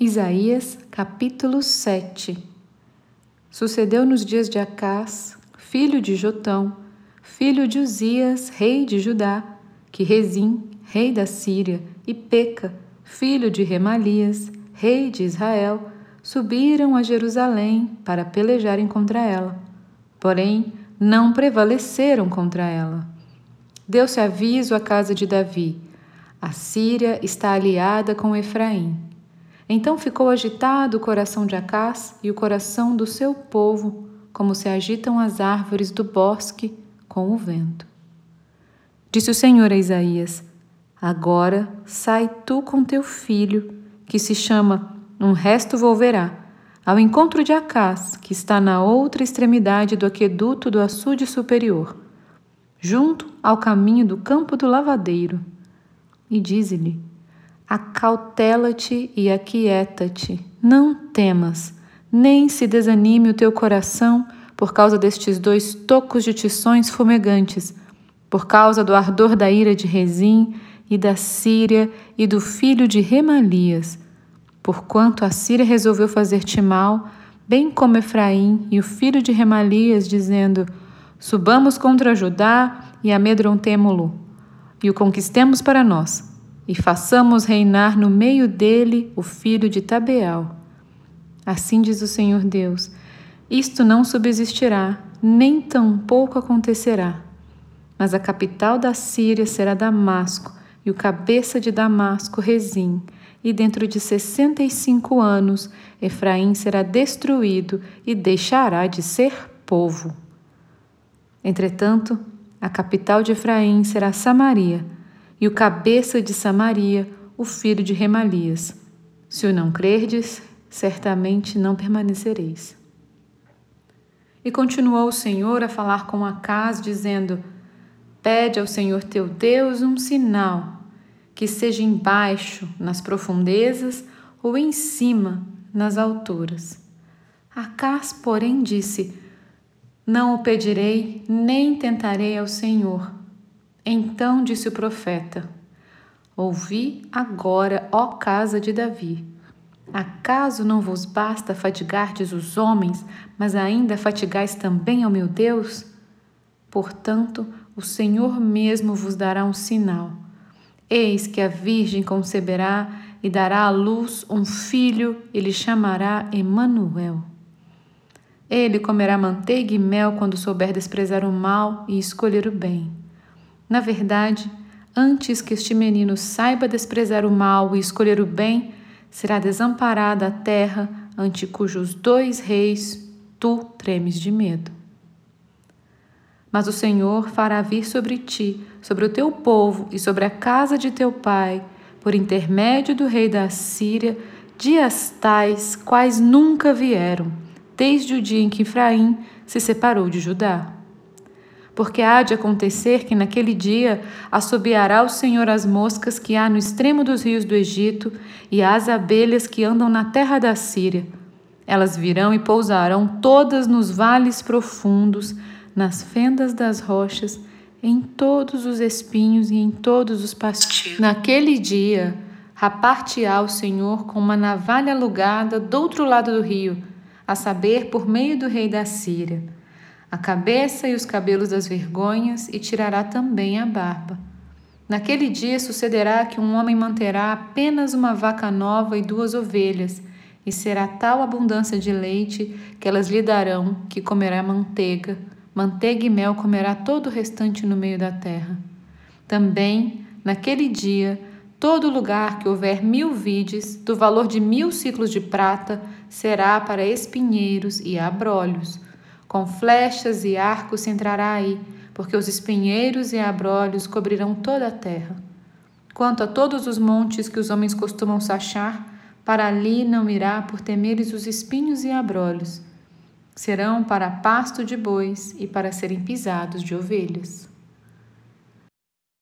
Isaías capítulo 7 Sucedeu nos dias de Acás, filho de Jotão, filho de Uzias, rei de Judá, que Rezim, rei da Síria, e Peca, filho de Remalias, rei de Israel, subiram a Jerusalém para pelejarem contra ela. Porém, não prevaleceram contra ela. Deu-se aviso à casa de Davi: a Síria está aliada com Efraim então ficou agitado o coração de Acás e o coração do seu povo, como se agitam as árvores do bosque com o vento. Disse o Senhor a Isaías: Agora sai tu com teu filho, que se chama Um Resto Volverá, ao encontro de Acás, que está na outra extremidade do aqueduto do açude superior, junto ao caminho do campo do lavadeiro. E dize-lhe: Acautela-te e aquieta-te, não temas, nem se desanime o teu coração por causa destes dois tocos de tições fumegantes, por causa do ardor da ira de Rezim e da Síria e do filho de Remalias, porquanto a Síria resolveu fazer-te mal, bem como Efraim e o filho de Remalias, dizendo: Subamos contra Judá e amedrontemo-lo, e o conquistemos para nós e façamos reinar no meio dele o filho de Tabeal. Assim diz o Senhor Deus: Isto não subsistirá, nem tampouco acontecerá. Mas a capital da Síria será Damasco, e o cabeça de Damasco Rezim, e dentro de sessenta e cinco anos Efraim será destruído e deixará de ser povo. Entretanto, a capital de Efraim será Samaria, e o cabeça de Samaria, o filho de Remalias. Se o não crerdes, certamente não permanecereis. E continuou o Senhor a falar com Acás, dizendo: Pede ao Senhor teu Deus um sinal, que seja embaixo, nas profundezas, ou em cima, nas alturas. Acás, porém, disse: Não o pedirei, nem tentarei ao Senhor então disse o profeta: Ouvi agora, ó casa de Davi. Acaso não vos basta fatigardes os homens, mas ainda fatigais também ao meu Deus? Portanto, o Senhor mesmo vos dará um sinal. Eis que a Virgem conceberá e dará à luz um filho, e lhe chamará Emanuel. Ele comerá manteiga e mel quando souber desprezar o mal e escolher o bem. Na verdade, antes que este menino saiba desprezar o mal e escolher o bem, será desamparada a terra ante cujos dois reis tu tremes de medo. Mas o Senhor fará vir sobre ti, sobre o teu povo e sobre a casa de teu pai, por intermédio do rei da Síria, dias tais quais nunca vieram, desde o dia em que Efraim se separou de Judá porque há de acontecer que naquele dia assobiará o Senhor as moscas que há no extremo dos rios do Egito e as abelhas que andam na terra da Síria. Elas virão e pousarão todas nos vales profundos, nas fendas das rochas, em todos os espinhos e em todos os pastilhos. Naquele dia, rapar-te-á o Senhor com uma navalha alugada do outro lado do rio, a saber, por meio do rei da Síria a cabeça e os cabelos das vergonhas, e tirará também a barba. Naquele dia sucederá que um homem manterá apenas uma vaca nova e duas ovelhas, e será tal abundância de leite que elas lhe darão que comerá manteiga, manteiga e mel comerá todo o restante no meio da terra. Também, naquele dia, todo lugar que houver mil vides, do valor de mil ciclos de prata, será para espinheiros e abrolhos com flechas e arcos se entrará aí, porque os espinheiros e abrolhos cobrirão toda a terra. Quanto a todos os montes que os homens costumam sachar, para ali não irá por temeres os espinhos e abrolhos. Serão para pasto de bois e para serem pisados de ovelhas.